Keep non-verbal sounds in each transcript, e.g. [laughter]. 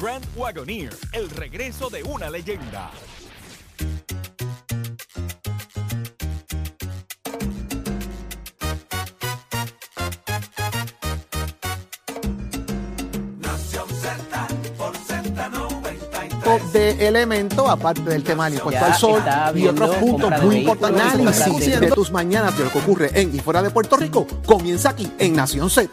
Grand Wagoneer, el regreso de una leyenda. de elemento, aparte del tema del impuesto Ya al sol y otros puntos muy importantes. de- de tus mañanas de lo que ocurre en y fuera de Puerto Rico comienza aquí en Nación Z.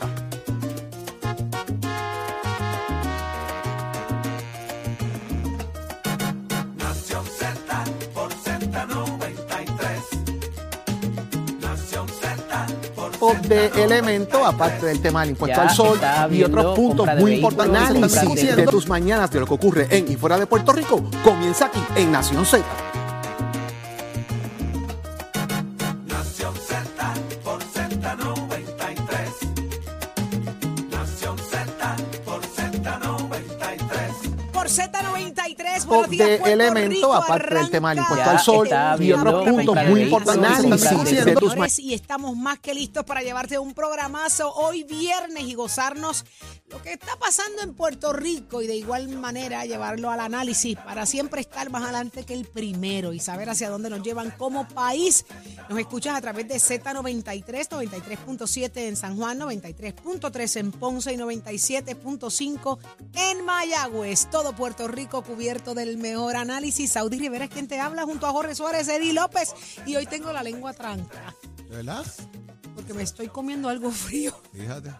de elemento, aparte del tema del impuesto Ya al sol y otros puntos muy importantes. compra de- de tus mañanas de lo que ocurre en y fuera de Puerto Rico comienza aquí en Nación Z. Por Z93, buenos días, de Puerto elemento, Rico, aparte del tema del impuesto al sol y otros puntos de muy importantes. de- de tus y estamos más que listos para llevarte un programazo hoy viernes y gozarnos lo que está pasando en Puerto Rico y de igual manera llevarlo al análisis para siempre estar más adelante que el primero y saber hacia dónde nos llevan como país. Nos escuchas a través de Z93, 93.7 en San Juan, 93.3 en Ponce y 97.5 en Mayagüez. Todo Puerto Rico cubierto del mejor análisis. Saudi Rivera es quien te habla junto a Jorge Suárez, Eddie López y hoy tengo la lengua tranca ¿De verdad? porque me estoy comiendo algo frío. Fíjate.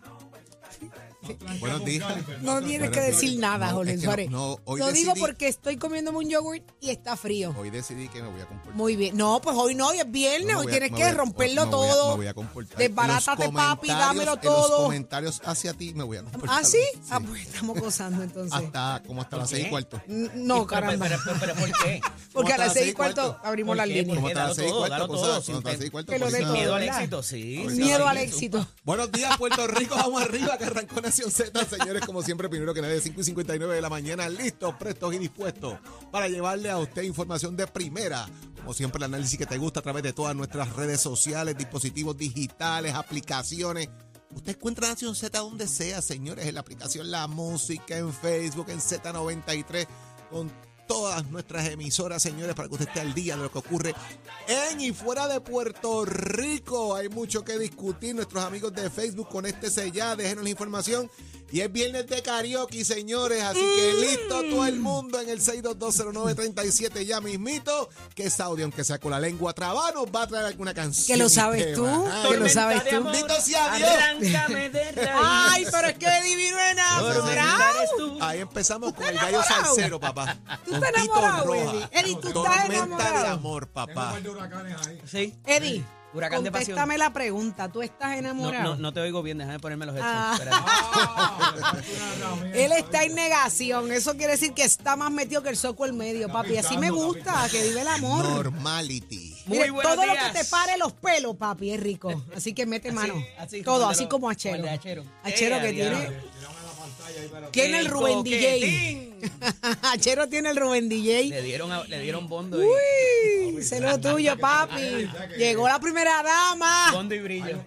Buenos días. No tienes que decir nada, No, Jorge es que no- Suárez. no, hoy Lo digo porque estoy comiéndome un yogurt y está frío. Hoy decidí que me voy a comportar. Muy bien. No, pues hoy no, hoy es viernes, hoy a- tienes que a- romperlo me voy a- todo. me voy a comportar. Desbarátate, En papi, dámelo En todo. los comentarios hacia ti me voy a comportar. ¿Ah, sí? Sí. Ah, pues estamos gozando entonces. Hasta como [laughs] hasta las seis y cuarto. No, caramba. Pero, pero, pero, ¿por qué? Porque a las seis y cuarto abrimos ¿Por las líneas. Como hasta las seis y todo, cuarto, todo, como hasta las seis y cuarto, todo. Miedo al éxito, sí. Miedo al éxito. Buenos días, Puerto Rico. Vamos arriba, que arrancó Nación Z. Señores, como siempre, primero que nadie, 5 y 59 de la mañana, listos, prestos y dispuestos para llevarle a usted información de primera. Como siempre, el análisis que te gusta a través de todas nuestras redes sociales, dispositivos digitales, aplicaciones. Usted encuentra Nación Z donde sea, señores, en la aplicación La Música, en Facebook, en Z93, con todas nuestras emisoras, señores, para que usted esté al día de lo que ocurre en y fuera de Puerto Rico. Hay mucho que discutir. Nuestros amigos de Facebook, conéctese ya, déjenos la información. Y es viernes de karaoke, señores. Así que listo todo el mundo en el 6220937 ya mismito. Que es audio, aunque sea con la lengua traba, nos va a traer alguna canción. Que lo sabes tú, que lo sabes tú. Bendito sea Dios. Arráncame de [laughs] raíz. Ay, pero es que divino enamorado. Ahí empezamos con el gallo enamorado? salsero, papá. Tú estás enamorado. Eddie. Eddie, tú estás Tormenta de enamorado. amor, papá. Sí. Eddie, Huracán de pasión. contéstame la pregunta. ¿Tú estás enamorado? no, no te oigo bien, déjame ponerme los headphones. Ah. [laughs] Él está en negación. Eso quiere decir que está más metido que el soco el medio, papi. Así me gusta, que vive el amor. Normality. Muy Mire, buenos todo lo que te pare los pelos, papi, es rico. Así que mete mano. así, todo, como así como Achero. como el de Achero. Achero Eh, que a tiene. [laughs] Tiene el Rubén DJ. Achero tiene el Rubén Le DJ. dieron, a- le dieron bondo y, Uy, [laughs] sé lo tuyo, papi. Llegó la primera dama. bondo y brillo.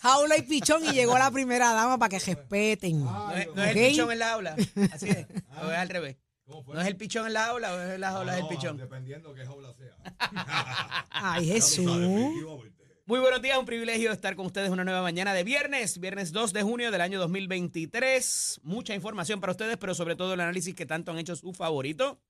Jaula y pichón y llegó la primera dama para que respeten. No es, no es el pichón en la aula. Así es. O es al revés. No es el pichón en la aula o es la jaula es el pichón. Ay, [laughs] Jesús. Muy buenos días, un privilegio estar con ustedes una nueva mañana de viernes, viernes 2 de junio del año 2023. Mucha información para ustedes, pero sobre todo el análisis que tanto han hecho su favorito.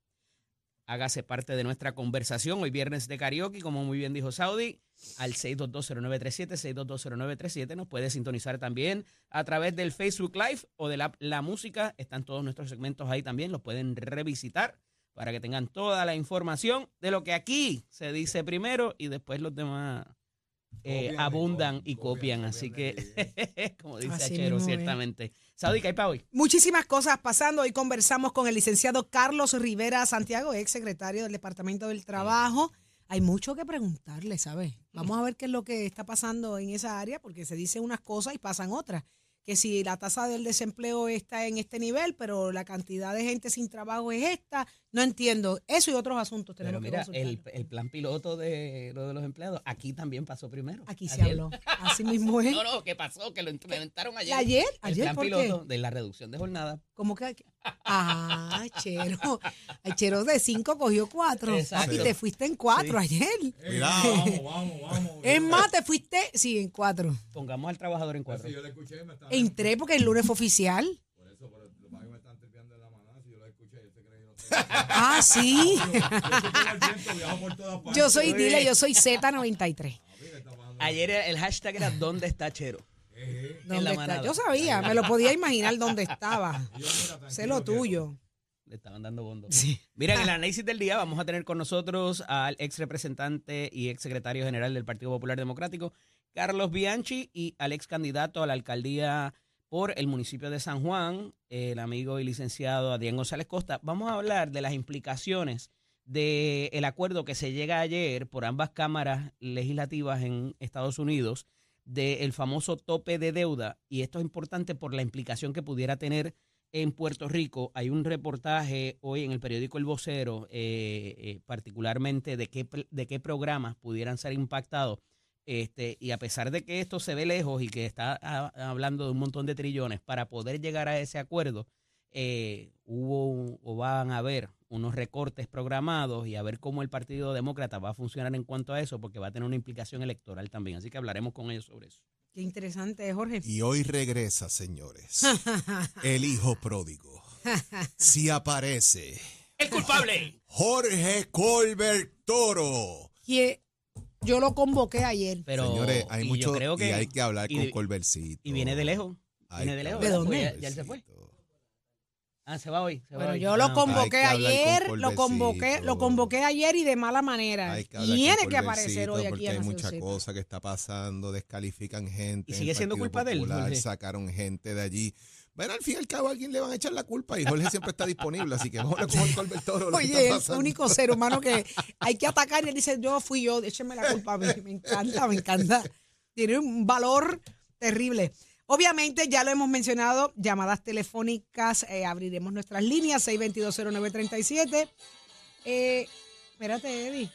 Hágase parte de nuestra conversación hoy viernes de karaoke, como muy bien dijo Saudi, al 6220937, 6220937. Nos puede sintonizar también a través del Facebook Live o de la, la música. Están todos nuestros segmentos ahí también, los pueden revisitar para que tengan toda la información de lo que aquí se dice primero y después los demás eh, abundan y copian. Así que, [laughs] como dice Así Achero, ciertamente. Saudi, ¿qué hay para hoy? Muchísimas cosas pasando. Hoy conversamos con el licenciado Carlos Rivera Santiago, ex secretario del Departamento del Trabajo. Hay mucho que preguntarle, ¿sabes? Vamos a ver qué es lo que está pasando en esa área, porque se dicen unas cosas y pasan otras. que si la tasa del desempleo está en este nivel, pero la cantidad de gente sin trabajo es esta. No entiendo. Eso y otros asuntos Pero tenemos que mira, consultar. el, el plan piloto de lo de los empleados, aquí también pasó primero. Aquí se habló. Así mismo es. [laughs] No, no, ¿qué pasó? Que lo implementaron ayer. ¿Ayer? El ¿Ayer plan por qué? piloto de la reducción de jornada. ¿Cómo que? Ah, Chero. [laughs] El Chero de cinco cogió cuatro. Exacto. Y te fuiste en cuatro ayer. Cuidado. [laughs] Vamos, vamos, vamos. Es más, te fuiste, sí, en cuatro. Pongamos al trabajador en cuatro. Si yo le escuché, me estaba. En tres porque el lunes fue oficial. Por eso, por los que me están tripeando en la maná. Si yo lo escuché, yo se cree que no sé. Ah, sí. [laughs] Yo soy, dile, yo soy Z93. Ayer el hashtag era ¿Dónde está Chero? ¿Dónde la está? manada. Yo sabía, me lo podía imaginar dónde estaba. Sé lo tuyo. Le estaban dando bondo. Mira, en el análisis del día vamos a tener con nosotros al ex representante y ex secretario general del Partido Popular Democrático, Carlos Bianchi, y al ex candidato a la alcaldía por el municipio de San Juan, el amigo y licenciado Adrián González Costa. Vamos a hablar de las implicaciones del acuerdo que se llega ayer por ambas cámaras legislativas en Estados Unidos del famoso tope de deuda. Y esto es importante por la implicación que pudiera tener en Puerto Rico. Hay un reportaje hoy en el periódico El Vocero, eh, eh, particularmente de qué, de qué programas pudieran ser impactados. Este, y a pesar de que esto se ve lejos y que está ah, hablando de un montón de trillones, para poder llegar a ese acuerdo, eh, hubo un- o van a haber unos recortes programados y a ver cómo el Partido Demócrata va a funcionar en cuanto a eso, porque va a tener una implicación electoral también. Así que hablaremos con ellos sobre eso. Qué interesante, Jorge. Y hoy regresa, señores, [laughs] el hijo pródigo. Si aparece ¡El culpable! Jorge Colbert Toro. Yo lo convoqué ayer. Pero, Señores, hay y yo mucho creo que, y hay que hablar y con Colbertcito. Y viene de lejos. Viene de lejos. ¿De dónde? Ya- ya él se fue. Ah, se va hoy. se va Bueno, hoy. yo Ah, lo ok. convoqué ayer, con lo convoqué, lo convoqué ayer y de mala manera. Que Tiene que aparecer hoy aquí en hay mucha Z. cosa que está pasando, descalifican gente. ¿Y sigue siendo culpa de él? Sacaron gente de allí. Bueno, al fin y al cabo a alguien le van a echar la culpa y Jorge siempre está disponible, así que vamos con Colbert Toro. lo Oye, es el único ser humano que hay que atacar y él dice, yo fui yo, écheme la culpa a mí. Me encanta, me encanta. Tiene un valor terrible. Obviamente, ya lo hemos mencionado, llamadas telefónicas, eh, abriremos nuestras líneas, 6220937. Eh, espérate, Eddie.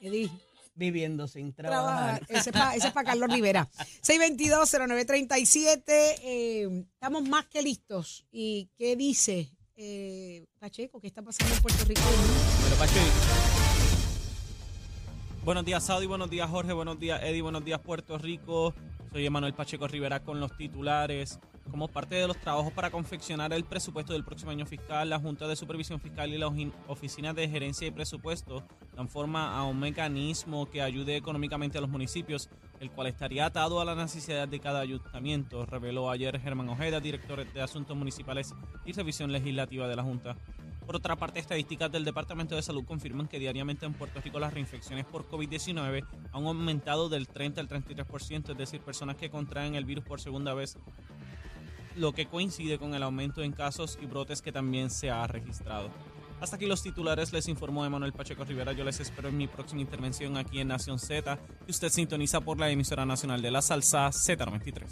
Eddie, Viviendo sin trabaja. trabajar. Ese es para Carlos Rivera. [laughs] 6220937. Eh, estamos más que listos. ¿Y qué dice eh, Pacheco? ¿Qué está pasando en Puerto Rico? Pero, Pacho, Buenos días, Saudi. Buenos días, Jorge. Buenos días, Eddie. Buenos días, Puerto Rico. Soy Emanuel Pacheco Rivera con los titulares. Como parte de los trabajos para confeccionar el presupuesto del próximo año fiscal, la Junta de Supervisión Fiscal y la Oficina de Gerencia y Presupuesto dan forma a un mecanismo que ayude económicamente a los municipios, el cual estaría atado a la necesidad de cada ayuntamiento, reveló ayer Germán Ojeda, director de Asuntos Municipales y Revisión Legislativa de la Junta. Por otra parte, estadísticas del Departamento de Salud confirman que diariamente en Puerto Rico las reinfecciones por COVID-19 han aumentado del 30 al 33%, es decir, personas que contraen el virus por segunda vez, lo que coincide con el aumento en casos y brotes que también se ha registrado. Hasta aquí los titulares, les informó Emanuel Pacheco Rivera. Yo les espero en mi próxima intervención aquí en Nación Z, que usted sintoniza por la emisora nacional de la salsa Z93.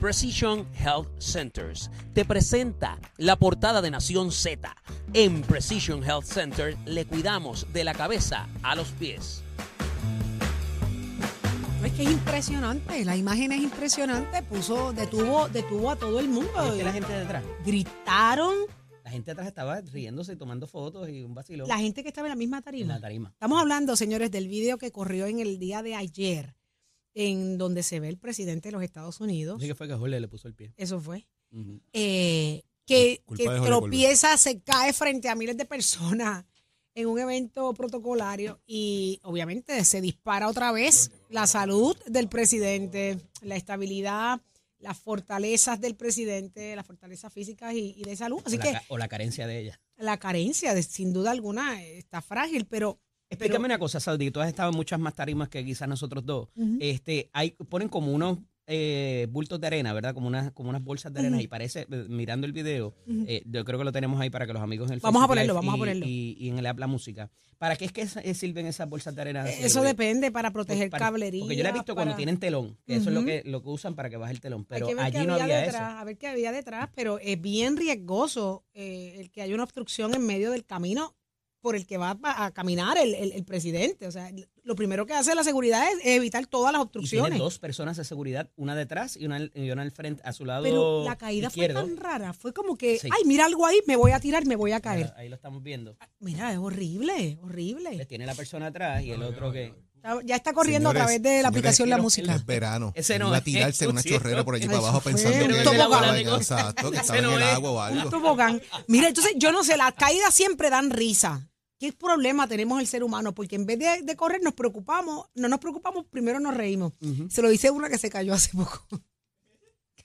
Precision Health Centers te presenta la portada de Nación Z. En Precision Health Center le cuidamos de la cabeza a los pies. Es que es impresionante, la imagen es impresionante, puso, detuvo, detuvo a todo el mundo. ¿viste la gente detrás? Gritaron La gente atrás estaba riéndose y tomando fotos y un vacilón la gente que estaba en la misma en tarima. la tarima. Estamos hablando, señores, del video que corrió en el día de ayer, en donde se ve el presidente de los Estados Unidos. Así que fue que Jorge le puso el pie. Eso fue. Ujú. eh, que, que tropieza, se cae frente a miles de personas en un evento protocolario y obviamente se dispara otra vez la salud del presidente, la estabilidad, las fortalezas del presidente, las fortalezas físicas y, y de salud. Así o, la, que ca- o la carencia de ella. la carencia, de, sin duda alguna, está frágil, pero... Explícame una cosa, Saudi, tú has estado en muchas más tarimas que quizás nosotros dos. Este, hay, ponen como unos eh, bultos de arena, ¿verdad? Como unas, como unas bolsas de arena. Y parece, eh, mirando el video, eh, yo creo que lo tenemos ahí para que los amigos en el Vamos a ponerlo, Live vamos a y- ponerlo. Y, y en el app la música. ¿Para qué es que eh, sirven esas bolsas de arena? Eso depende para proteger para- cablería. Porque yo la he visto cuando tienen telón, que eso es lo que, lo que usan para que baje el telón. Pero allí no había detrás, eso. a ver qué había detrás, pero es bien riesgoso el que haya una obstrucción en medio del camino por el que va a, a caminar el, el- el presidente. O sea, lo primero que hace la seguridad es evitar todas las Y obstrucciones. tiene dos personas de seguridad, una detrás y una, al- y una al frente, a su lado pero la caída izquierdo. fue tan rara, fue como que, Sí. ay, mira algo ahí, me voy a tirar, me voy a caer. Ahí lo estamos viendo. Mira, es horrible, horrible. tiene la persona atrás y el otro que... Ya está corriendo Señores, a través de la señores, aplicación La Música. Es verano. Ese no Iba a es, tirarse una sí, chorrera por allí para abajo pensando un que, tobogán. exacto, que estaba en el es. agua o algo. Un tobogán. Mira, entonces yo no sé, las caídas siempre dan risa. ¿Qué problema tenemos el ser humano? Porque en vez de, de correr nos preocupamos, no nos preocupamos, primero nos reímos. Se lo dice una que se cayó hace poco.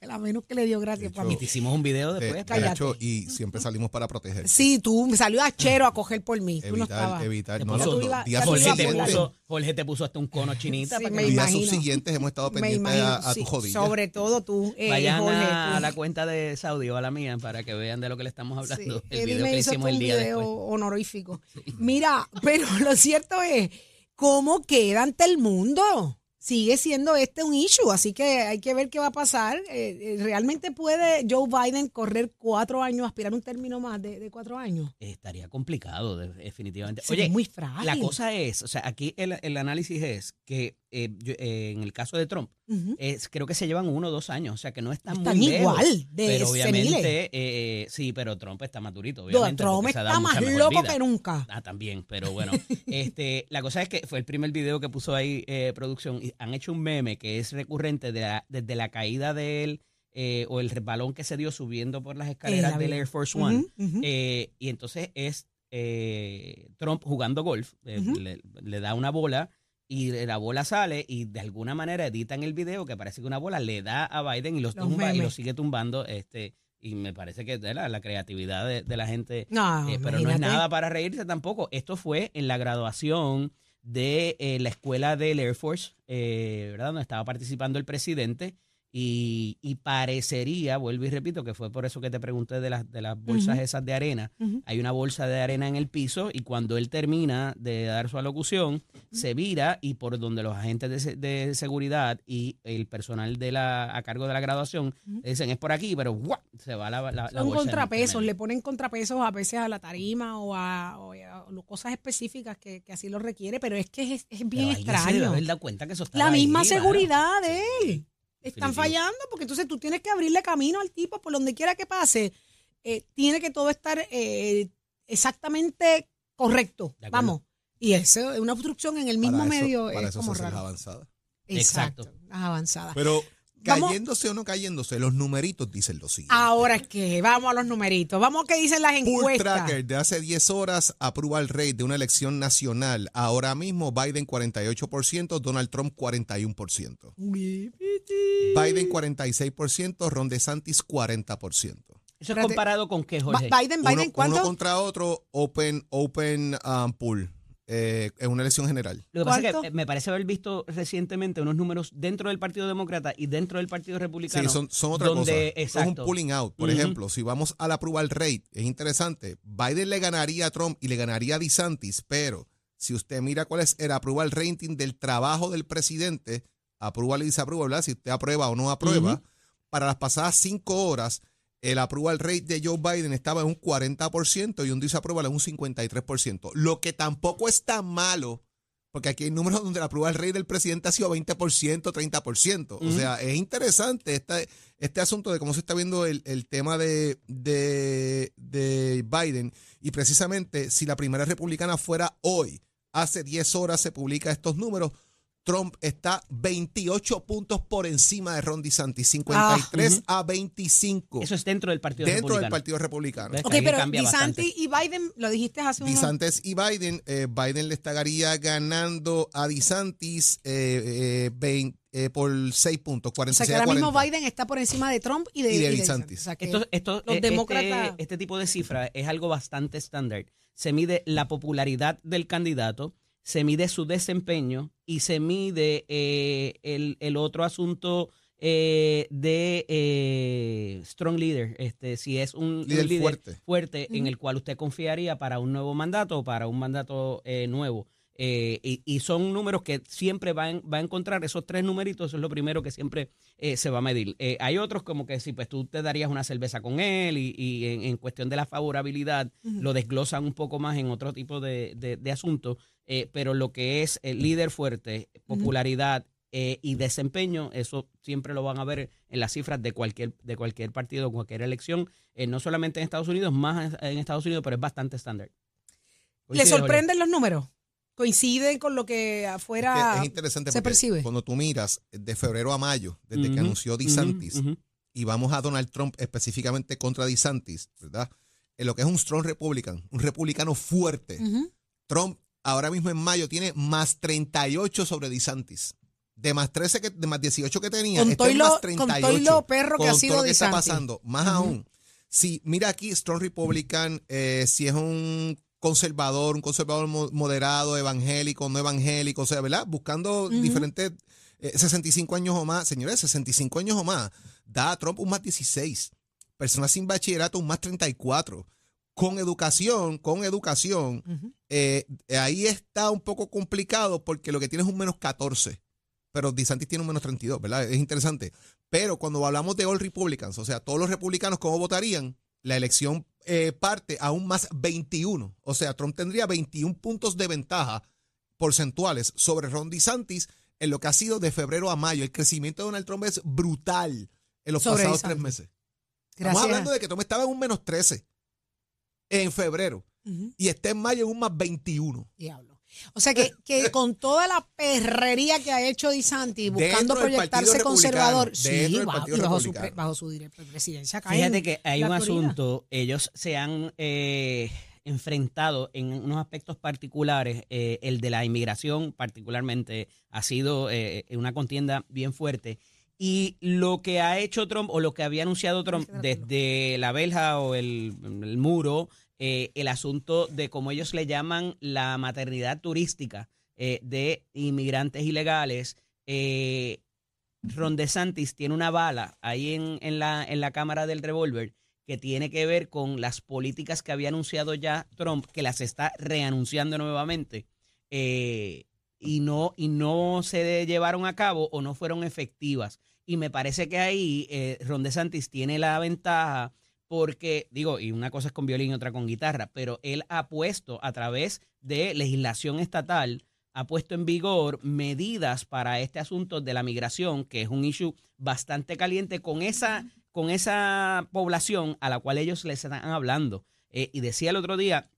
Que [laughs] la menos que le dio gracias para Y mí. te hicimos un video De, después. de cállate. hecho, y siempre salimos para proteger. Sí, tú, me salió a chero a coger por mí. Tú no Evitar, estabas. evitar. No, puso- iba- Jorge te, puso, Jorge te puso hasta un cono chinita Sí, para me que días imagino. subsiguientes hemos estado pendientes imagino, a, a sí, tu jodilla. Sobre todo tú, eh, vayan Jorge. a tú. la cuenta de Saudi o a la mía para que vean de lo que le estamos Sí, hablando. el video que hicimos el un día video después. honorífico. Mira, [laughs] pero lo cierto es, ¿cómo queda ante el mundo? Sigue siendo este un issue, así que hay que ver qué va a pasar. Eh, eh, ¿Realmente puede Joe Biden correr cuatro años, aspirar un término más de, de cuatro años? Estaría complicado, de- definitivamente. Sí, Oye, es muy frágil. la cosa es, o sea, aquí el, el análisis es que eh, yo- eh, en el caso de Trump, creo que se llevan uno o dos años, o sea, que no están, Están muy lejos. igual, de pero obviamente, eh, sí, pero Trump está más durito, obviamente. Trump está más loco vida. que nunca. Ah, también, pero bueno, [laughs] este, la cosa es que fue el primer video que puso ahí eh, producción y han hecho un meme que es recurrente de la- desde la caída de él eh, o el resbalón que se dio subiendo por las escaleras del. Air Force One. Eh, y entonces es eh, Trump jugando golf, le da una bola y la bola sale y de alguna manera editan el video que parece que una bola le da a Biden y los, Los tumba y lo sigue tumbando. este Y me parece que la, la creatividad de, de la gente No, eh, pero no es nada para reírse tampoco. Esto fue en la graduación de eh, la escuela del Air Force, eh, ¿verdad? Donde estaba participando el presidente. Y, y parecería, vuelvo y repito, que fue por eso que te pregunté de las, de las bolsas esas de arena. Hay una bolsa de arena en el piso y cuando él termina de dar su alocución, se vira y por donde los agentes de, se- de seguridad y el personal de la, a cargo de la graduación dicen es por aquí, pero ¡guau! se va la, la, la Son bolsa en- en contrapesos, le ponen contrapesos a veces a la tarima o a, o a- cosas específicas que, que así lo requiere, pero es que es, es bien Pero alguien se debe extraño. haber dado cuenta que eso La misma mano. seguridad de él. Están Definitivo. fallando porque entonces tú tienes que abrirle camino al tipo por donde quiera que pase. Eh, tiene que todo estar eh, exactamente correcto. Vamos. Y eso es una obstrucción en el mismo Para eso- medio Para es eso como se hace la raro. avanzada. Exacto. Exacto. Las avanzadas. Pero Vamos- cayéndose o no cayéndose, los numeritos dicen lo siguiente. Ahora es que vamos a los numeritos. Vamos a qué dicen las encuestas. Tracker de hace 10 horas aprueba el rate de una elección nacional. Ahora mismo Biden 48%, Donald Trump 41%. Biden 46%, Ron DeSantis 40%. Eso es comparado con qué, Ba- Jorge. Biden, Biden, Uno, ¿cuánto? uno contra otro, open, open um, pool, eh, en una elección general. Lo que pasa es que eh, me parece haber visto recientemente unos números dentro del Partido Demócrata y dentro del Partido Republicano. Sí, son, son otra donde, cosa. Es un pulling out. Por ejemplo, si vamos a la prueba al rate, es interesante. Biden le ganaría a Trump y le ganaría a DeSantis, pero si usted mira cuál es el el rating del trabajo del presidente, aprueba y desaprueba, ¿verdad? Si usted aprueba o no aprueba, para las pasadas cinco horas, el el rate de Joe Biden estaba en un 40% y un desaprueba en un 53%. Lo que tampoco es tan malo, porque aquí hay números donde el rate del presidente ha sido 20%, 30%. O Ujú. sea, es interesante este, este asunto de cómo se está viendo el, el tema de, de, de Biden. Y precisamente, si la primera republicana fuera hoy, hace 10 horas se publica estos números, Trump está 28 puntos por encima de Ron DeSantis, 53 Ah, a 25 Eso es dentro del Partido dentro del Republicano. Partido Republicano. Ok, Ahí pero. DeSantis y Biden, lo dijiste hace un DeSantis y Biden, eh, Biden le estaría ganando a DeSantis eh, eh, vein- eh, por 6 puntos, O 46 sea que ahora mismo 40. Biden está por encima de Trump y de, Y de y DeSantis. O sea que Esto, esto, los eh, demócratas- este, este tipo de cifra es algo bastante estándar. Se mide la popularidad del candidato, se mide su desempeño y se mide eh, el, el otro asunto eh, de eh, Strong Leader, este, si es un un Líder fuerte. fuerte en el cual usted confiaría para un nuevo mandato o para un mandato eh, nuevo. Eh, y, y son números que siempre va, en- va a encontrar, esos tres numeritos, eso es lo primero que siempre eh, se va a medir. Eh, hay otros como que si pues tú te darías una cerveza con él y, y en, en cuestión de la favorabilidad lo desglosan un poco más en otro tipo de, de- de asuntos, eh, pero lo que es el líder fuerte, popularidad eh, y desempeño, eso siempre lo van a ver en las cifras de cualquier, de cualquier partido, cualquier elección, eh, no solamente en Estados Unidos, más en Estados Unidos, pero es bastante estándar. ¿Le Jorge? sorprenden los números? ¿Coinciden con lo que afuera Es, que es interesante se percibe? cuando tú miras de febrero a mayo, desde que anunció DeSantis, y vamos a Donald Trump específicamente contra DeSantis, ¿verdad? En lo que es un strong Republican, un republicano fuerte. Trump ahora mismo en mayo tiene más 38 sobre DeSantis. De más 13 que, de más 18 que tenía, Con y lo- más con 38. todo y lo perro que Con ha todo sido lo que está pasando. Más aún, si mira aquí, Strong Republican, eh, si es un conservador, un conservador mo- moderado, evangélico, no evangélico, o sea, ¿verdad? Buscando diferentes eh, 65 años o más, señores, 65 años o más, da a Trump un más 16. Personas sin bachillerato, un más 34. Con educación, con educación, eh, ahí está un poco complicado porque lo que tiene es un menos 14. Pero DeSantis tiene un menos 32, ¿verdad? Es interesante. Pero cuando hablamos de All Republicans, o sea, todos los republicanos, ¿cómo votarían? La elección eh, parte a un más 21. O sea, Trump tendría 21 puntos de ventaja porcentuales sobre Ron DeSantis en lo que ha sido de febrero a mayo. El crecimiento de Donald Trump es brutal en los Sobre pasados DeSantis. tres meses. Gracias. Estamos hablando de que Trump estaba en un menos 13 en febrero y está en mayo en un más 21. Diablo. O sea que, que [laughs] con toda la perrería que ha hecho Di Santi buscando proyectarse conservador, sí, bajo, su, bajo su presidencia Fíjate que hay un asunto, ellos se han eh, enfrentado en unos aspectos particulares, eh, el de la inmigración particularmente ha sido eh, una contienda bien fuerte. Y lo que ha hecho Trump o lo que había anunciado Trump desde la verja o el, el muro, eh, el asunto de como ellos le llaman la maternidad turística eh, de inmigrantes ilegales, eh, Ron DeSantis tiene una bala ahí en, en la, en la cámara del revólver que tiene que ver con las políticas que había anunciado ya Trump, que las está reanunciando nuevamente, eh, y, no, y no se llevaron a cabo o no fueron efectivas. Y me parece que ahí eh, Ron DeSantis tiene la ventaja porque, digo, y una cosa es con violín y otra con guitarra, pero él ha puesto a través de legislación estatal, ha puesto en vigor medidas para este asunto de la migración, que es un issue bastante caliente con esa, con esa población a la cual ellos les están hablando. Eh, y decía el otro día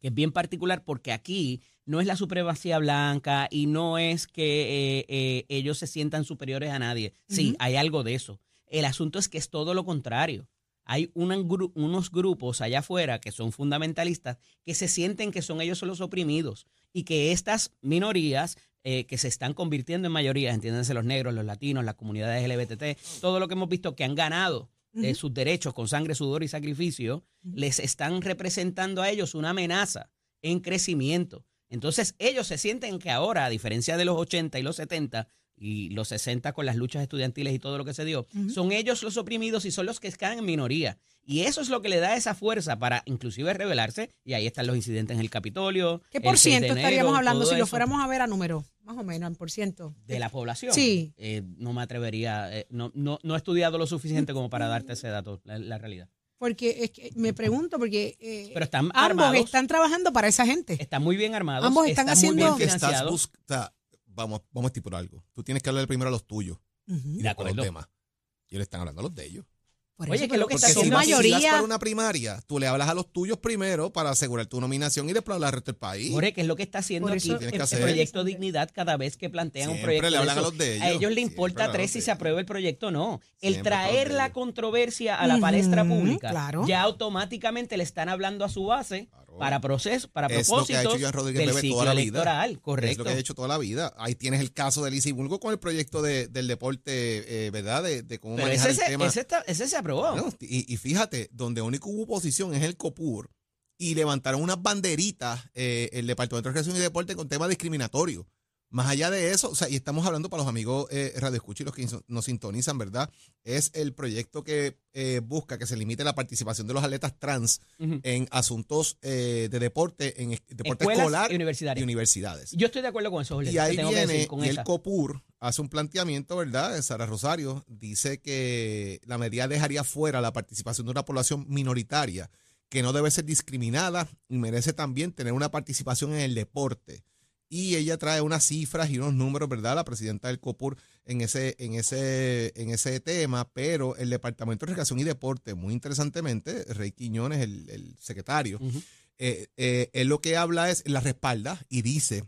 que es bien particular porque aquí no es la supremacía blanca y no es que eh, eh, ellos se sientan superiores a nadie. Sí, hay algo de eso. El asunto es que es todo lo contrario. Hay una unos grupos allá afuera que son fundamentalistas que se sienten que son ellos los oprimidos y que estas minorías eh, que se están convirtiendo en mayorías, entiéndanse los negros, los latinos, las comunidades LGBT, todo lo que hemos visto que han ganado eh, sus derechos con sangre, sudor y sacrificio, les están representando a ellos una amenaza en crecimiento. Entonces ellos se sienten que ahora, a diferencia de los 80 y los 70 y los 60 con las luchas estudiantiles y todo lo que se dio, son ellos los oprimidos y son los que están en minoría. Y eso es lo que le da esa fuerza para inclusive rebelarse. Y ahí están los incidentes en el Capitolio. ¿Qué por 6 de ciento enero, estaríamos hablando si lo eso. fuéramos a ver a número? Más o menos, en por ciento. de la población. Sí. Eh, no me atrevería, eh, no, no, no he estudiado lo suficiente como para darte ese dato, la, la realidad. Porque es que me pregunto, porque eh, Pero están ambos armados. están trabajando para esa gente. Están muy bien armados. Ambos están muy haciendo- bien Que estás financiados. bus- o sea, vamos, vamos a estipular algo. Tú tienes que hablar primero a los tuyos y. De después a acuerdo. los demás. Y ellos están hablando a los de ellos. Por Oye, eso, que lo que está haciendo si vas mayoría. para una primaria, tú le hablas a los tuyos primero para asegurar tu nominación y después hablar al resto del país. Jorge, que es lo que está haciendo Por aquí eso- el, que el hacer. proyecto Dignidad cada vez que plantean un proyecto. le de hablan a eso. los de A ellos. ellos le importa a tres si de se ellos. aprueba el proyecto o no. El Siempre a traer de la ellos. controversia a la palestra pública, claro. ya automáticamente le están hablando a su base Claro. para proceso, para Es lo que ha hecho Rodríguez del ciclo toda la vida. electoral, Es correcto. lo que ha hecho toda la vida. Ahí tienes el caso de Lizzie Bulgo con el proyecto de- del deporte, eh, ¿verdad? De, de cómo Pero manejar ese, el se- tema. ese, está- ese y, fíjate, donde único hubo oposición es el COPUR y levantaron unas banderitas eh, el Departamento de Recreación y Deporte con temas discriminatorios. Más allá de eso, o sea, y estamos hablando para los amigos eh, Radio Escucha y los que nos sintonizan, ¿verdad? Es el proyecto que eh, busca que se limite la participación de los atletas trans en asuntos eh, de deporte, en deporte Escuelas escolar y universitarias. y universidades. Yo estoy de acuerdo con eso, Jorge. Y ahí tengo que viene, decir con y el. COPUR hace un planteamiento, ¿verdad? Sara Rosario dice que la medida dejaría fuera la participación de una población minoritaria que no debe ser discriminada y merece también tener una participación en el deporte. Y ella trae unas cifras y unos números, ¿verdad? La presidenta del COPUR en ese, en ese, en ese tema, pero el Departamento de Recreación y Deporte, muy interesantemente, Rey Quiñones, el, el secretario, eh, eh, él lo que habla es, la respalda y dice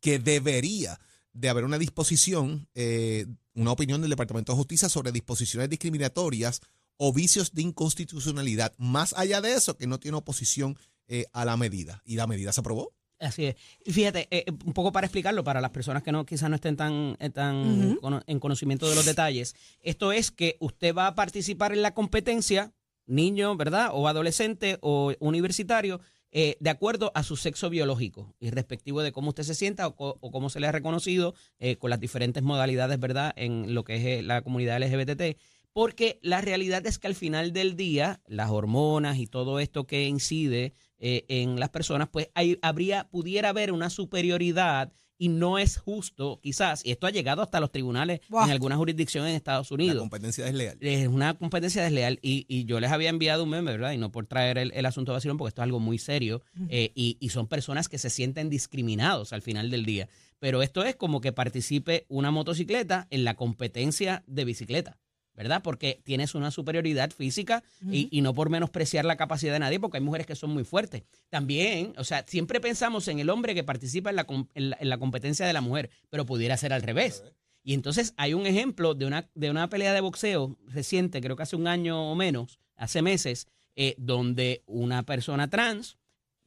que debería de haber una disposición, eh, una opinión del Departamento de Justicia sobre disposiciones discriminatorias o vicios de inconstitucionalidad. Más allá de eso, que no tiene oposición eh, a la medida. Y la medida se aprobó. Así es. Y fíjate, eh, eh, un poco para explicarlo, para las personas que no quizás no estén tan, eh, tan cono- en conocimiento de los detalles, esto es que usted va a participar en la competencia, niño, ¿verdad? O adolescente o universitario, eh, de acuerdo a su sexo biológico y respectivo de cómo usted se sienta o, cómo se le ha reconocido eh, con las diferentes modalidades, ¿verdad? En lo que es la comunidad LGBT. Porque la realidad es que al final del día, las hormonas y todo esto que incide eh, en las personas, pues hay, habría, pudiera haber una superioridad y no es justo, quizás, y esto ha llegado hasta los tribunales en alguna jurisdicción en Estados La Unidos. competencia es leal. Es una competencia desleal y, y yo les había enviado un meme, ¿verdad? Y no por traer el, el asunto vacilón, porque esto es algo muy serio eh, y, y son personas que se sienten discriminados al final del día. Pero esto es como que participe una motocicleta en la competencia de bicicleta. ¿Verdad? Porque tienes una superioridad física y, y no por menospreciar la capacidad de nadie, porque hay mujeres que son muy fuertes. También, o sea, siempre pensamos en el hombre que participa en la, en la, en la competencia de la mujer, pero pudiera ser al revés. Y entonces hay un ejemplo de una, de una pelea de boxeo reciente, creo que hace un año o menos, hace meses, eh, donde una persona trans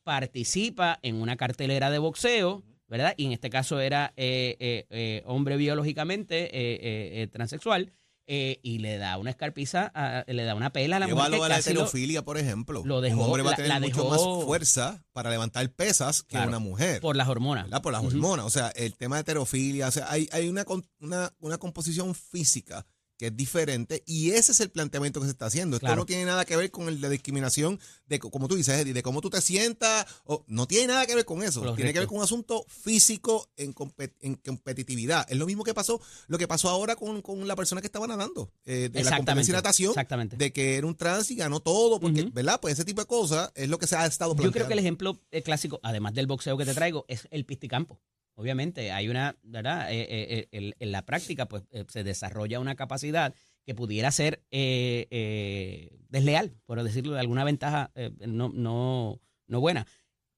participa en una cartelera de boxeo, ¿verdad? Y en este caso era eh, eh, eh, hombre biológicamente eh, eh, eh, transexual, eh, y le da una escarpiza, a- le da una pela a la ¿Qué mujer que valora la por ejemplo? lo dejó- Un hombre va a tener la mucho dejó- más fuerza para levantar pesas que una mujer. por las hormonas. ¿verdad? Por las hormonas. O sea, el tema de heterofilia, o sea, hay, hay una, una, una composición física que es diferente y ese es el planteamiento que se está haciendo. Esto Claro. no tiene nada que ver con el de discriminación de, co- como tú dices, Eddie, de cómo tú te sientas, o, no tiene nada que ver con eso. Tiene que ver con un asunto físico en, compet- en competitividad. Es lo mismo que pasó, lo que pasó ahora con, con la persona que estaba nadando, eh, de la competencia de natación, exactamente. de que era un trans y ganó todo, porque. ¿verdad? Pues ese tipo de cosas es lo que se ha estado Yo planteando. creo que el ejemplo eh, clásico, además del boxeo que te traigo, es el pisticampo. Obviamente, hay una, ¿verdad? Eh, eh, eh, en la práctica, pues eh, se desarrolla una capacidad que pudiera ser desleal, por decirlo de alguna ventaja no, no, no buena.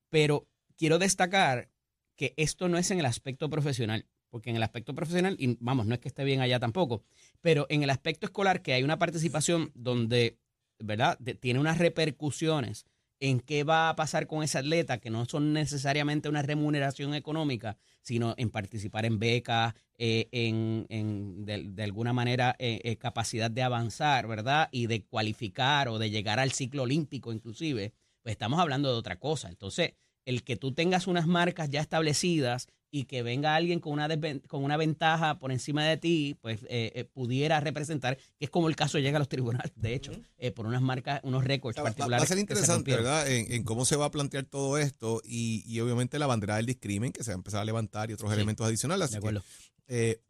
Pero quiero destacar que esto no es en el aspecto profesional, porque en el aspecto profesional, y vamos, no es que esté bien allá tampoco, pero en el aspecto escolar que hay una participación donde, ¿verdad? Tiene unas repercusiones en qué va a pasar con ese atleta, que no son necesariamente una remuneración económica, sino en participar en becas, eh, en, en de, alguna manera eh, eh, capacidad de avanzar, ¿verdad? Y de cualificar o de llegar al ciclo olímpico inclusive, pues estamos hablando de otra cosa. Entonces, el que tú tengas unas marcas ya establecidas y que venga alguien con una, con una ventaja por encima de ti, pues eh, eh, pudiera representar, que es como el caso llega a los tribunales, de hecho, eh, por unas marcas, unos récords particulares. Va a ser se interesante. ¿verdad? En, en cómo se va a plantear todo esto y, y obviamente la bandera del discrimen que se va a empezar a levantar y otros Sí. elementos adicionales. De Así que, acuerdo. eh,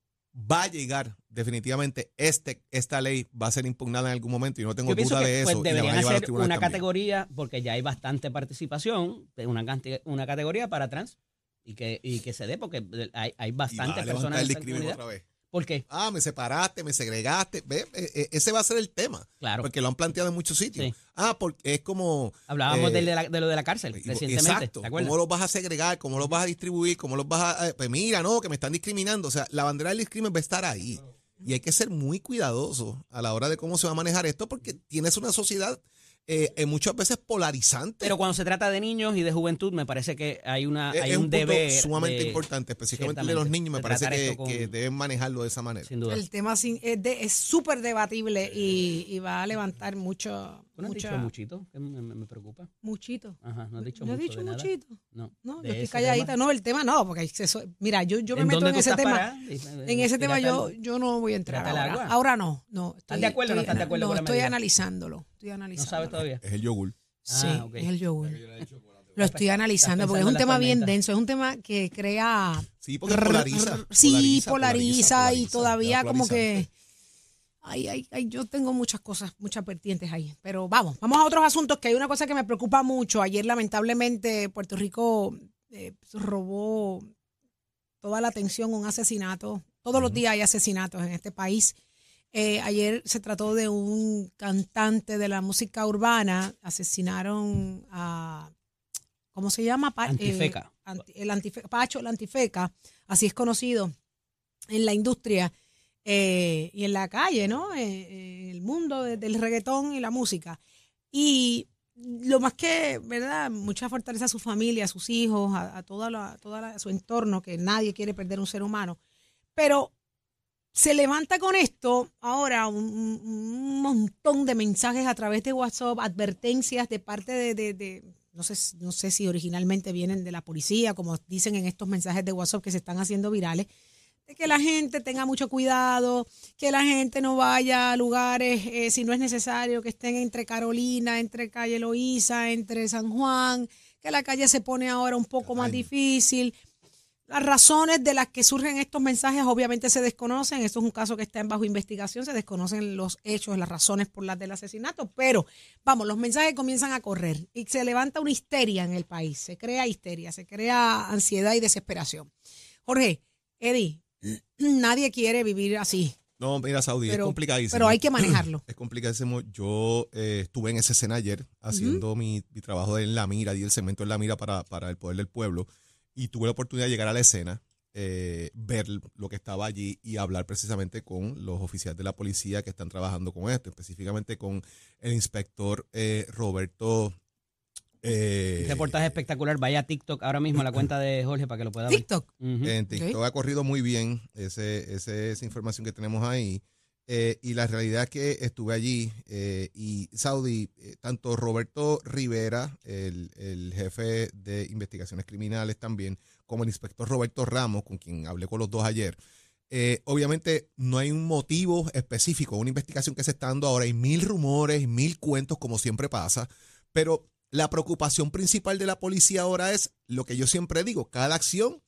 va a llegar definitivamente este, esta ley va a ser impugnada en algún momento y no tengo duda que de pues, eso. a deberían hacer una también. categoría, porque ya hay bastante participación, de una, una categoría para trans y que, y que se dé, porque hay, hay Y va bastantes a personas el discrimen otra vez. ¿Por qué? Ah, me separaste, me segregaste. Ve, eh, eh, ese va a ser el tema. Claro. Porque lo han planteado en muchos sitios. Sí. Ah, porque es como. Hablábamos eh, de, la- de lo de la cárcel Y- recientemente. Exacto. ¿Cómo los vas a segregar? ¿Cómo los vas a distribuir? ¿Cómo los vas a.? eh, Pues mira, no, que me están discriminando. O sea, la bandera del discrimen va a estar ahí. Y hay que ser muy cuidadoso a la hora de cómo se va a manejar esto, porque tienes una sociedad eh, eh, muchas veces polarizante. Pero cuando se trata de niños y de juventud, me parece que hay una es, hay es un, un punto deber sumamente de- importante, específicamente el de los niños. Me parece que, con- que deben manejarlo de esa manera. sin duda. El tema sin- es de- es súper debatible y, y va a levantar mucho, ¿Tú no has mucha- dicho muchito? Que me, me- me preocupa. Muchito. Ajá, no has dicho ¿No he mucho dicho de nada. muchito? No. No, yo estoy calladita. tema. No, el tema no, porque eso- mira, yo, yo me ¿En meto dónde en tú ese estás tema. parada? En ese tema yo, yo no voy a entrar ahora. agua. Ahora no, no. ¿Estás de acuerdo o no estás de acuerdo No, con la estoy medida? analizándolo. Estoy No analizándolo. sabes todavía. Es el yogur. Sí, Ah, ok. es el yogur. Lo estoy analizando porque es un tema bien denso, es un tema que crea... Sí, porque polariza. Sí, polariza, y todavía como que... Ay, ay, ay, yo tengo muchas cosas, muchas vertientes ahí. Pero vamos, vamos a otros asuntos que hay una cosa que me preocupa mucho. Ayer, lamentablemente, Puerto Rico eh, robó toda la atención un asesinato. Todos los días hay asesinatos en este país. Eh, ayer se trató de un cantante de la música urbana. Asesinaron a. ¿Cómo se llama? Pa- eh, Antifeca. anti- el antife- Pacho, el Antifeca, así es conocido en la industria eh, y en la calle, ¿no? Eh, en el mundo de- del reggaetón y la música. Y lo más que, ¿verdad? Mucha fortaleza a su familia, a sus hijos, a, a toda la, su entorno, que nadie quiere perder un ser humano. Pero se levanta con esto ahora un montón de mensajes a través de WhatsApp, advertencias de parte de, de- de- no sé, no sé si originalmente vienen de la policía, como dicen en estos mensajes de WhatsApp que se están haciendo virales, de que la gente tenga mucho cuidado, que la gente no vaya a lugares eh, si no es necesario, que estén entre Carolina, entre calle Loíza, entre San Juan, que la calle se pone ahora un poco más difícil. Las razones de las que surgen estos mensajes obviamente se desconocen. Esto es un caso que está en bajo investigación. Se desconocen los hechos, las razones por las del asesinato. Pero, vamos, los mensajes comienzan a correr y se levanta una histeria en el país. Se crea histeria, se crea ansiedad y desesperación. Jorge, Eddie, nadie quiere vivir así, No, mira, Saudi, Pero- es complicadísimo. pero hay que manejarlo. [clears throat] Es complicadísimo. Yo eh, estuve en esa escena ayer haciendo mi, mi trabajo en La Mira y el cemento en La Mira para, para el poder del pueblo. Y tuve la oportunidad de llegar a la escena, eh, ver lo que estaba allí y hablar precisamente con los oficiales de la policía que están trabajando con esto, específicamente con el inspector eh, Roberto. Eh, Un reportaje espectacular. Vaya a TikTok ahora mismo a la cuenta de Jorge para que lo pueda ver. TikTok. En TikTok ha corrido muy bien ese, ese- esa información que tenemos ahí. Eh, y la realidad es que estuve allí eh, y Saudi, eh, tanto Roberto Rivera, el, el jefe de investigaciones criminales también, como el inspector Roberto Ramos, con quien hablé con los dos ayer, eh, obviamente no hay un motivo específico, una investigación que se está dando ahora, hay mil rumores, mil cuentos como siempre pasa, pero la preocupación principal de la policía ahora es lo que yo siempre digo, cada acción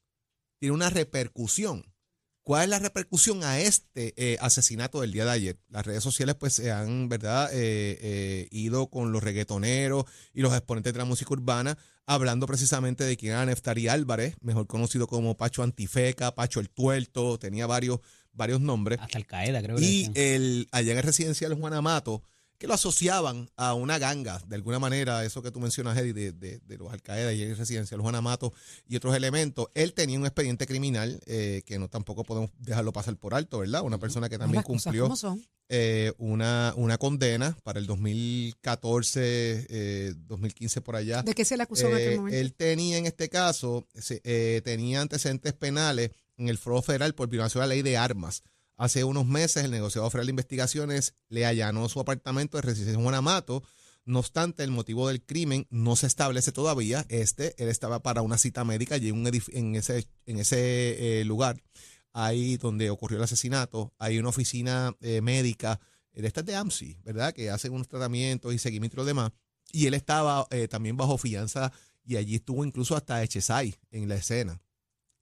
tiene una repercusión. ¿Cuál es la repercusión a este eh, asesinato del día de ayer? Las redes sociales pues se han, ¿verdad?, eh, eh, ido con los reggaetoneros y los exponentes de la música urbana hablando precisamente de quién era Neftari Álvarez, mejor conocido como Pacho Antifeca, Pacho el Tuerto, tenía varios, varios nombres. Hasta Al Qaeda, creo que Y el, allá en el residencial Juan Amato, que lo asociaban a una ganga, de alguna manera, eso que tú mencionas, Eddie, de, de, de los Al-Qaeda y el residencial Juan Amato y otros elementos. Él tenía un expediente criminal eh, que no tampoco podemos dejarlo pasar por alto, ¿verdad? Una persona que también cumplió eh, una, una condena para el 2014, eh, 2015 por allá. ¿De qué se le acusó en aquel Eh, momento? él tenía en este caso, eh, tenía antecedentes penales en el Foro Federal por violación a la ley de armas. Hace unos meses el negociado federal de investigaciones le allanó su apartamento de residencia en Juan Amato. No obstante, el motivo del crimen no se establece todavía. Este, él estaba para una cita médica y en, ese, en ese eh, lugar, ahí donde ocurrió el asesinato, hay una oficina eh, médica eh, de estas de AMSI, ¿verdad? Que hacen unos tratamientos y seguimiento y lo demás. Y él estaba también bajo fianza y allí estuvo incluso hasta Echezai en la escena.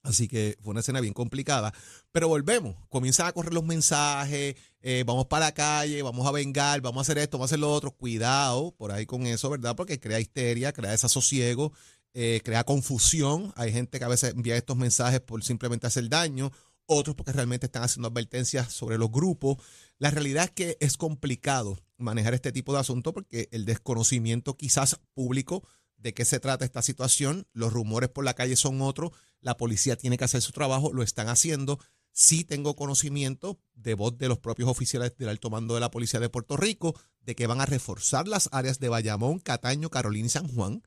Así que fue una escena bien complicada. Pero volvemos, comienzan a correr los mensajes, eh, vamos para la calle, vamos a vengar, vamos a hacer esto, vamos a hacer lo otro. Cuidado por ahí con eso, ¿verdad? Porque crea histeria, crea desasosiego, eh, crea confusión. Hay gente que a veces envía estos mensajes por simplemente hacer daño, otros porque realmente están haciendo advertencias sobre los grupos. La realidad es que es complicado manejar este tipo de asuntos porque el desconocimiento quizás público de qué se trata esta situación, los rumores por la calle son otros, la policía tiene que hacer su trabajo, lo están haciendo. Sí tengo conocimiento de voz de los propios oficiales del alto mando de la Policía de Puerto Rico de que van a reforzar las áreas de Bayamón, Cataño, Carolina y San Juan.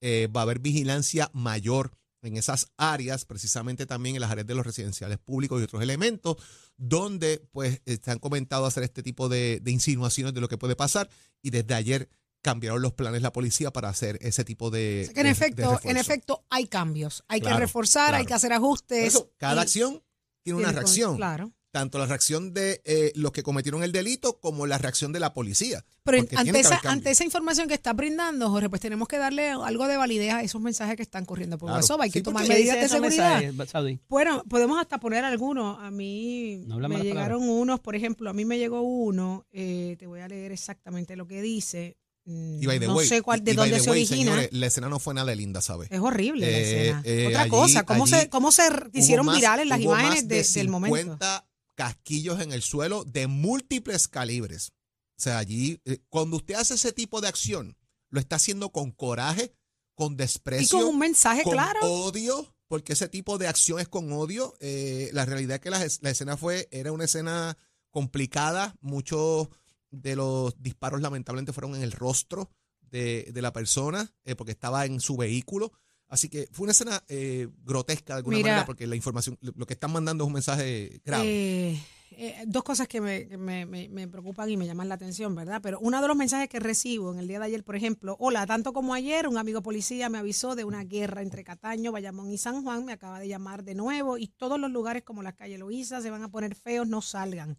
Eh, va a haber vigilancia mayor en esas áreas, precisamente también en las áreas de los residenciales públicos y otros elementos, donde pues han comentado hacer este tipo de insinuaciones de lo que puede pasar y desde ayer cambiaron los planes la policía para hacer ese tipo de. O sea que en de- de efecto, en efecto hay cambios. Hay Claro, que reforzar, hay que hacer ajustes. eso, cada acción tiene una reacción. Claro. Tanto la reacción de eh, los que cometieron el delito como la reacción de la policía. Pero ante esa, ante información que está brindando, Jorge, pues tenemos que darle algo de validez a esos mensajes que están corriendo por Claro. WhatsApp. Hay que tomar medidas de ¿Qué dice ese seguridad. Bueno, podemos hasta poner algunos. A mí No me llegaron unos, por ejemplo, a mí me llegó uno, eh, te voy a leer exactamente lo que dice. Mm, Y by the no way, sé cuál, de y by dónde the se way, origina. señores, la escena no fue nada de linda, ¿sabes? es horrible la Eh, escena. eh, Otra allí- cosa, ¿cómo allí se, cómo se hicieron más- virales las hubo más imágenes de- de del momento? 50 casquillos en el suelo de múltiples calibres. O sea, allí, eh, cuando usted hace ese tipo de acción, lo está haciendo con coraje, con Y desprecio, con un mensaje con claro. odio, porque ese tipo de acción es con odio. Eh, la realidad es que la, la escena fue, era una escena complicada. Muchos de los disparos lamentablemente fueron en el rostro de, de la persona, eh, porque estaba en su vehículo. Así que fue una escena eh, grotesca de alguna Mira. manera, porque la información, lo que están mandando es un mensaje grave. Eh, eh, dos cosas que, me, me- me- me preocupan y me llaman la atención, ¿verdad? Pero uno de los mensajes que recibo en el día de ayer, por ejemplo, hola, tanto como ayer, un amigo policía me avisó de una guerra entre Cataño, Bayamón y San Juan, me acaba de llamar de nuevo y todos los lugares como la calle Loíza se van a poner feos, no salgan.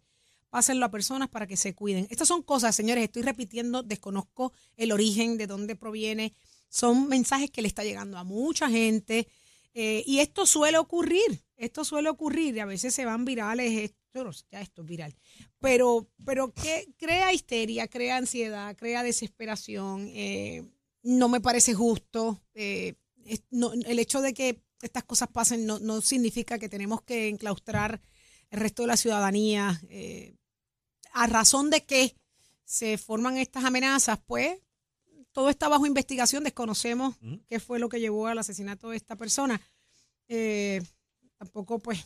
Pásenlo a personas para que se cuiden. Estas son cosas, señores, estoy repitiendo, desconozco el origen, de dónde proviene. Son mensajes que le está llegando a mucha gente. Eh, y esto suele ocurrir, esto suele ocurrir y a veces se van virales, esto, ya esto es viral, pero, pero que crea histeria, crea ansiedad, crea desesperación, eh, no me parece justo, eh, el hecho de que estas cosas pasen no, no significa que tenemos que enclaustrar el resto de la ciudadanía, eh, a razón de que se forman estas amenazas, pues todo está bajo investigación, desconocemos Ujú. qué fue lo que llevó al asesinato de esta persona. Eh, tampoco, pues,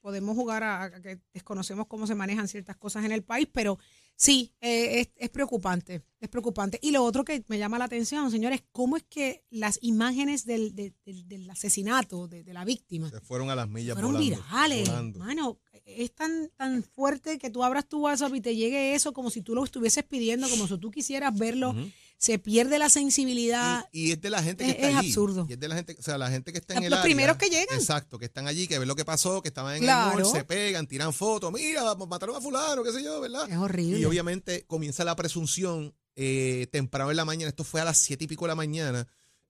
podemos jugar a, a que desconocemos cómo se manejan ciertas cosas en el país, pero sí, eh, es, es preocupante, es preocupante. Y lo otro que me llama la atención, señores, cómo es que las imágenes del, del- del- del asesinato de, de la víctima Se fueron a las millas fueron volando, virales. volando. Mano, es tan, tan fuerte que tú abras tu WhatsApp y te llegue eso como si tú lo estuvieses pidiendo, como si tú quisieras verlo. Se pierde la sensibilidad. Y, y es de la gente que Es- está es allí. absurdo. Y es de la gente, o sea, la gente que está en Los el primeros que llegan. Exacto, que están allí, que ven lo que pasó, que estaban en Claro. el mall, se pegan, tiran fotos, mira, mataron a fulano, qué sé yo, ¿verdad? Es horrible. Y obviamente comienza la presunción eh, temprano en la mañana, esto fue a las siete y pico de la mañana.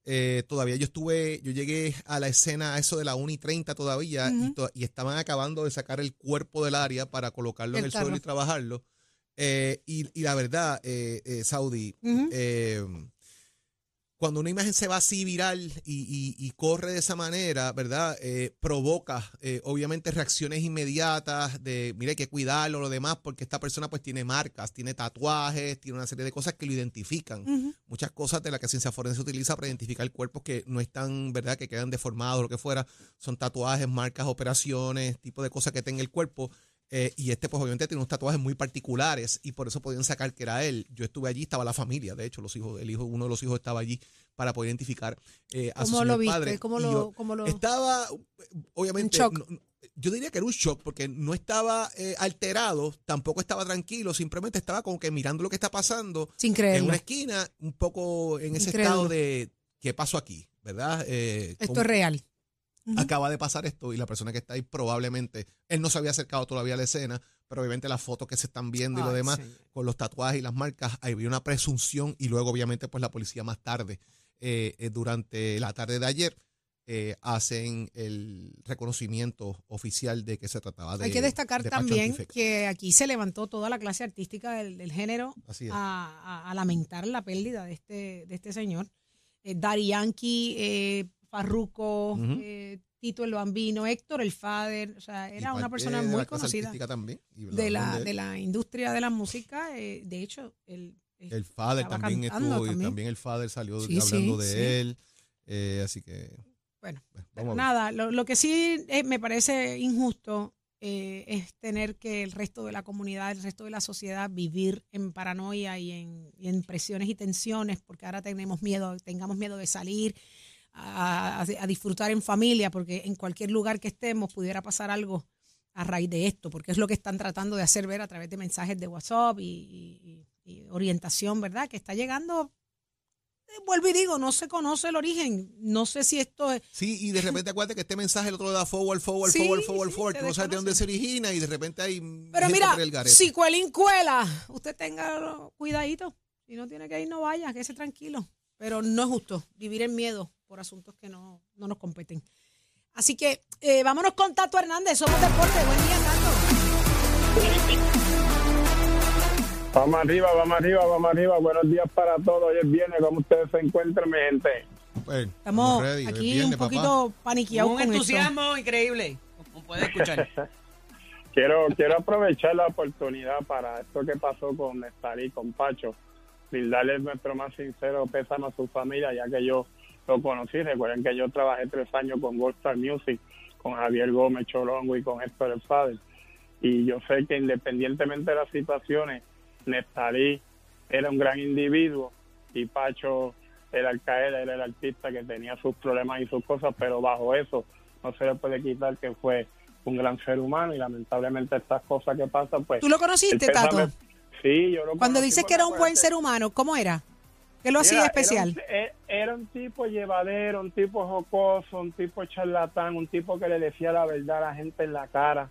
eh, todavía yo estuve, yo llegué a la escena a eso de la 1 y 30 todavía y, to- y estaban acabando de sacar el cuerpo del área para colocarlo en El el suelo y trabajarlo. Eh, y, y la verdad, eh, eh, Saudi, eh, cuando una imagen se va así viral y, y- y corre de esa manera, ¿verdad? Eh, provoca obviamente reacciones inmediatas de, mire, hay que cuidarlo, lo demás, porque esta persona pues tiene marcas, tiene tatuajes, tiene una serie de cosas que lo identifican. Muchas cosas de las que ciencia forense utiliza para identificar cuerpos que no están, ¿verdad? Que quedan deformados, lo que fuera. Son tatuajes, marcas, operaciones, tipo de cosas que tenga el cuerpo. Eh, y este, pues obviamente tiene unos tatuajes muy particulares y por eso podían sacar que era él. Yo estuve allí, estaba la familia, de hecho, los hijos, el hijo, uno de los hijos estaba allí para poder identificar eh, a su ¿Cómo lo viste? padre. ¿Cómo lo, cómo lo- estaba, obviamente, shock. no- yo diría que era un shock porque no estaba eh, alterado, tampoco estaba tranquilo, simplemente estaba como que mirando lo que está pasando sin en creerlo? una esquina, un poco en ese estado de ¿qué pasó aquí? ¿Verdad? Eh, Esto ¿cómo es real. Acaba de pasar esto y la persona que está ahí probablemente, él no se había acercado todavía a la escena, pero obviamente las fotos que se están viendo y lo Ay, demás, con los tatuajes y las marcas, había una presunción y luego obviamente pues la policía más tarde, eh, eh, durante la tarde de ayer, eh, hacen el reconocimiento oficial de que se trataba de Hay que destacar de también Antifeca. que aquí se levantó toda la clase artística del, del género a, a- a lamentar la pérdida de este, de este señor. Eh, Daddy Yankee, eh, Farruko, Ujú. eh, Tito el Bambino, Héctor el Fader, o sea, era una persona muy la conocida también, de la, de la industria de la música. eh, de hecho, el, El Fader también cantando estuvo y también. también el Fader salió Sí, hablando sí, de sí. él. eh, así que. Bueno, vamos Pero nada, lo, lo que sí eh, me parece injusto eh, es tener que el resto de la comunidad, el resto de la sociedad vivir en paranoia y en, y en presiones y tensiones, porque ahora tenemos miedo, tengamos miedo de salir a, disfrutar en familia, porque en cualquier lugar que estemos pudiera pasar algo a raíz de esto, porque es lo que están tratando de hacer ver a través de mensajes de WhatsApp y, y- y- y orientación, ¿verdad? Que está llegando eh, vuelvo y digo, no se conoce el origen. No sé si esto es. Sí, y de repente acuérdate que este mensaje el otro da forward, forward, Sí, forward, forward, sí, forward. Tú no sabes de dónde se origina y de repente hay. Pero mira, el si cuelín cuela, usted tenga cuidadito. Si no tiene que ir, no vaya, quédese tranquilo. Pero no es justo vivir en miedo por asuntos que no, no nos competen. Así que eh, vámonos con Tato Hernández. Somos Deporte. Buen día, Tato. Vamos arriba, vamos arriba, vamos arriba. Buenos días para todos. Hoy es viernes. ¿Cómo ustedes se encuentran, mi gente? Pues, Estamos ready, aquí viernes, un poquito paniqueados Un con esto. entusiasmo increíble, como puede escuchar. [laughs] Quiero quiero aprovechar la oportunidad para esto que pasó con Nestalí, con Pacho, brindarles nuestro más sincero pésame a su familia, ya que yo lo conocí. Recuerden que yo trabajé tres años con Gold Star Music, con Javier Gómez Cholongo y con Héctor El Fader. Y yo sé que independientemente de las situaciones, Nestalí era un gran individuo y Pacho era el caer, era el artista que tenía sus problemas y sus cosas, pero bajo eso no se le puede quitar que fue un gran ser humano y lamentablemente estas cosas que pasan, pues... ¿Tú lo conociste, Tato? Sí, yo lo Cuando conocí dices que era un buen ser humano, ¿cómo era? ¿Qué lo hacía especial? Era un, eh, era un tipo llevadero, un tipo jocoso, un tipo charlatán, un tipo que le decía la verdad a la gente en la cara.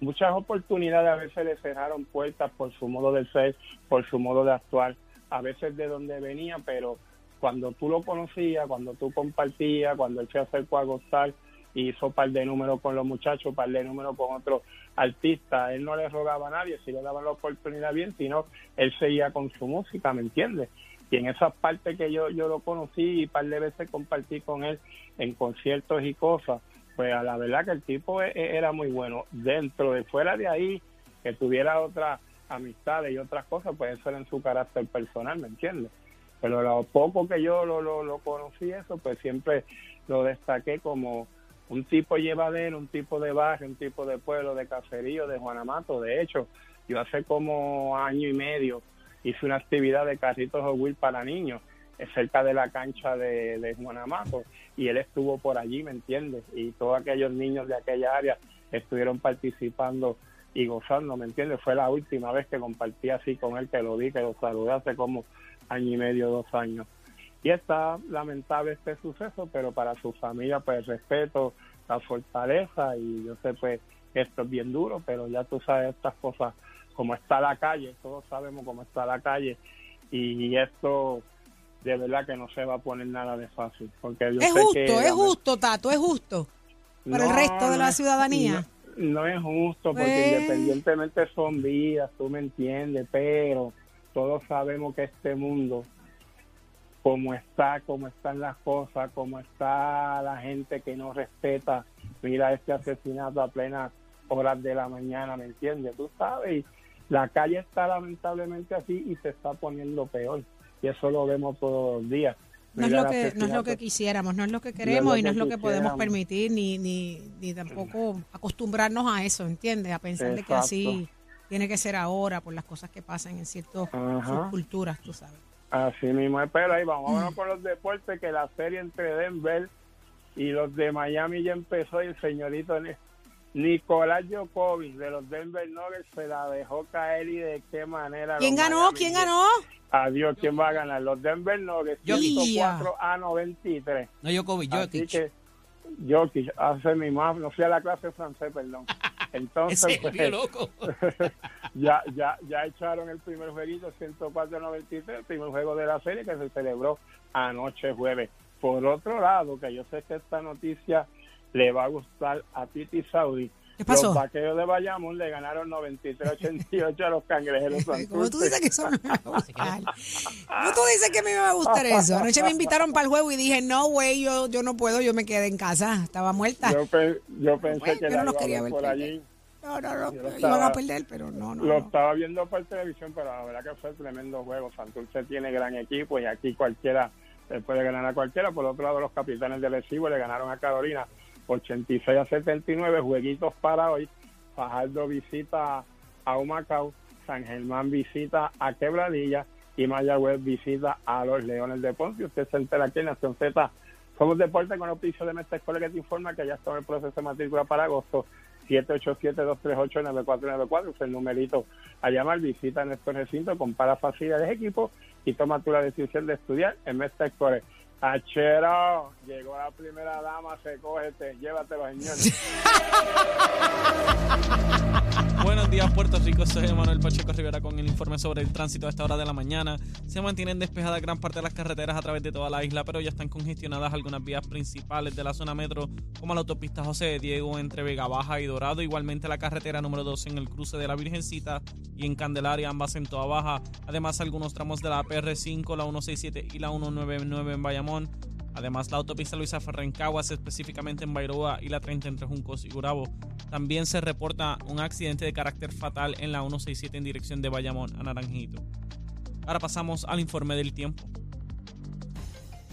Muchas oportunidades a veces le cerraron puertas por su modo de ser, por su modo de actuar, a veces de donde venía, pero cuando tú lo conocías, cuando tú compartías, cuando él se acercó a gozar hizo par de números con los muchachos, par de números con otros artistas, él no le rogaba a nadie si le daban la oportunidad bien, sino él seguía con su música, ¿me entiendes? Y en esas partes que yo yo lo conocí y par de veces compartí con él en conciertos y cosas pues a la verdad que el tipo e- e- era muy bueno dentro de fuera de ahí que tuviera otras amistades y otras cosas pues eso era en su carácter personal me entiendes pero lo poco que yo lo, lo, lo conocí eso pues siempre lo destaqué como un tipo llevadero, un tipo de barrio, un tipo de pueblo, de caserío, de Juanamato. De hecho, yo hace como año y medio hice una actividad de carritos Hot Wheels para niños eh, cerca de la cancha de, de Juanamato y él estuvo por allí, ¿me entiendes? Y todos aquellos niños de aquella área estuvieron participando y gozando, ¿me entiendes? Fue la última vez que compartí así con él, que lo vi, que lo saludé hace como año y medio, dos años. Y está lamentable este suceso, pero para su familia, pues respeto, la fortaleza y yo sé, pues esto es bien duro, pero ya tú sabes estas cosas, como está la calle, todos sabemos cómo está la calle y esto de verdad que no se va a poner nada de fácil. Porque yo Es sé justo, que es justo, Tato, es justo. Para el resto de la ciudadanía. No, no es justo porque Pues- independientemente son vidas, tú me entiendes, pero todos sabemos que este mundo, como está, como están las cosas, como está la gente que no respeta, mira este asesinato a plenas horas de la mañana, ¿me entiendes? Tú sabes, la calle está lamentablemente así y se está poniendo peor. Y eso lo vemos todos los días. No es, lo que, no es lo que quisiéramos, no es lo que queremos y no es lo que podemos permitir, ni, ni, ni tampoco acostumbrarnos a eso, ¿entiendes? A pensar de que así tiene que ser ahora por las cosas que pasan en ciertas culturas, tú sabes. Así mismo es, pero ahí vamos, vámonos con los deportes, que la serie entre Denver y los de Miami ya empezó y el señorito Ni- Nicolás Djokovic de los Denver Nuggets se la dejó caer y de qué manera. ¿Quién ganó? Miami ¿Quién ganó? Adiós, ¿quién va a ganar? Los Denver Nuggets, Jokic. 104 a 93. No, Jokovic, Así que Jokic hace mi más, no fui a la clase de francés, perdón. [laughs] Entonces, pues, loco. [laughs] ya, ya, ya echaron el primer jueguito 104-93, el primer juego de la serie que se celebró anoche jueves. Por otro lado, que yo sé que esta noticia le va a gustar a Titi Saudi. ¿Qué pasó? Los vaqueros de Bayamón le ganaron 93-88 a los cangrejeros [laughs] Como tú dices que eso me va a [laughs] gustar. ¿Cómo tú dices que me va a gustar eso? Anoche me invitaron para el juego y dije, no, güey, yo, yo no puedo, yo me quedé en casa, estaba muerta. Yo, pe- yo pensé Bueno, que la no quería ver por perder. allí. No, no, no, Yo lo iban estaba- a perder, pero no, no. Lo no. estaba viendo por televisión, pero la verdad que fue tremendo juego. Santurce tiene gran equipo y aquí cualquiera puede ganar a cualquiera. Por otro lado, los capitanes del Recibo le ganaron a Carolina 86 a 79. Jueguitos para hoy. Fajardo visita a Humacao. San Germán visita a Quebradilla. Y Mayagüez visita a los Leones de Ponce. Usted se entera aquí en Nación Z. Somos deporte con auspicio de Mestre Escuela que te informa que ya está en el proceso de matrícula para agosto. 787-238-9494, es el numerito a llamar, visita nuestro recinto, compara facilidades de equipo y toma tú la decisión de estudiar en Mestre Core. Achero, llegó la primera dama, se cógete, llévatelo, señor. [laughs] Buenos días, Puerto Rico. Soy Manuel Pacheco Rivera con el informe sobre el tránsito a esta hora de la mañana. Se mantienen despejadas gran parte de las carreteras a través de toda la isla, pero ya están congestionadas algunas vías principales de la zona metro, como la autopista José de Diego entre Vega Baja y Dorado. Igualmente la carretera número 2 en el cruce de la Virgencita y en Candelaria, ambas en toda baja. Además, algunos tramos de la PR5, la 167 y la 199 en Bayamón. Además, la autopista Luisa Ferrencaguas, específicamente en Bairoa y la 30 entre Juncos y Gurabo. También se reporta un accidente de carácter fatal en la 167 en dirección de Bayamón a Naranjito. Ahora pasamos al informe del tiempo.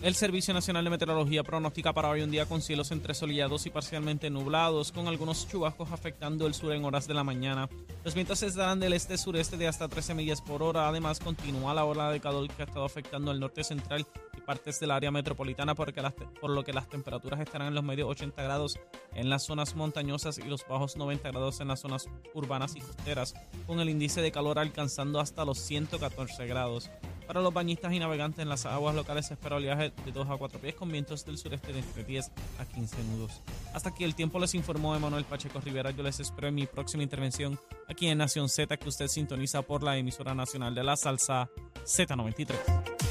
El Servicio Nacional de Meteorología pronostica para hoy un día con cielos entre soleados y parcialmente nublados, con algunos chubascos afectando el sur en horas de la mañana. Los vientos estarán del este-sureste de hasta 13 millas por hora. Además, continúa la ola de calor que ha estado afectando el norte central partes del área metropolitana, porque por lo que las temperaturas estarán en los medios 80 grados en las zonas montañosas y los bajos 90 grados en las zonas urbanas y costeras, con el índice de calor alcanzando hasta los 114 grados. Para los bañistas y navegantes en las aguas locales se espera oleaje de 2 a 4 pies con vientos del sureste de entre 10 a 15 nudos. Hasta aquí el tiempo les informó Emanuel Pacheco Rivera. Yo les espero en mi próxima intervención aquí en Nación Z que usted sintoniza por la emisora nacional de la salsa Z93.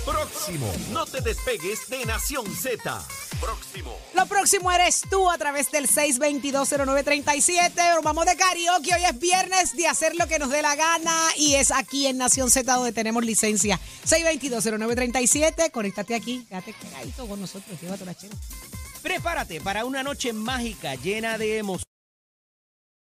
Próximo. No te despegues de Nación Z. Próximo. Lo próximo eres tú a través del 6220937. Vamos de karaoke. Hoy es viernes de hacer lo que nos dé la gana y es aquí en Nación Z donde tenemos licencia. 6220937. Conéctate aquí. Quédate pegadito con nosotros. Llévate la chela. Prepárate para una noche mágica llena de emociones.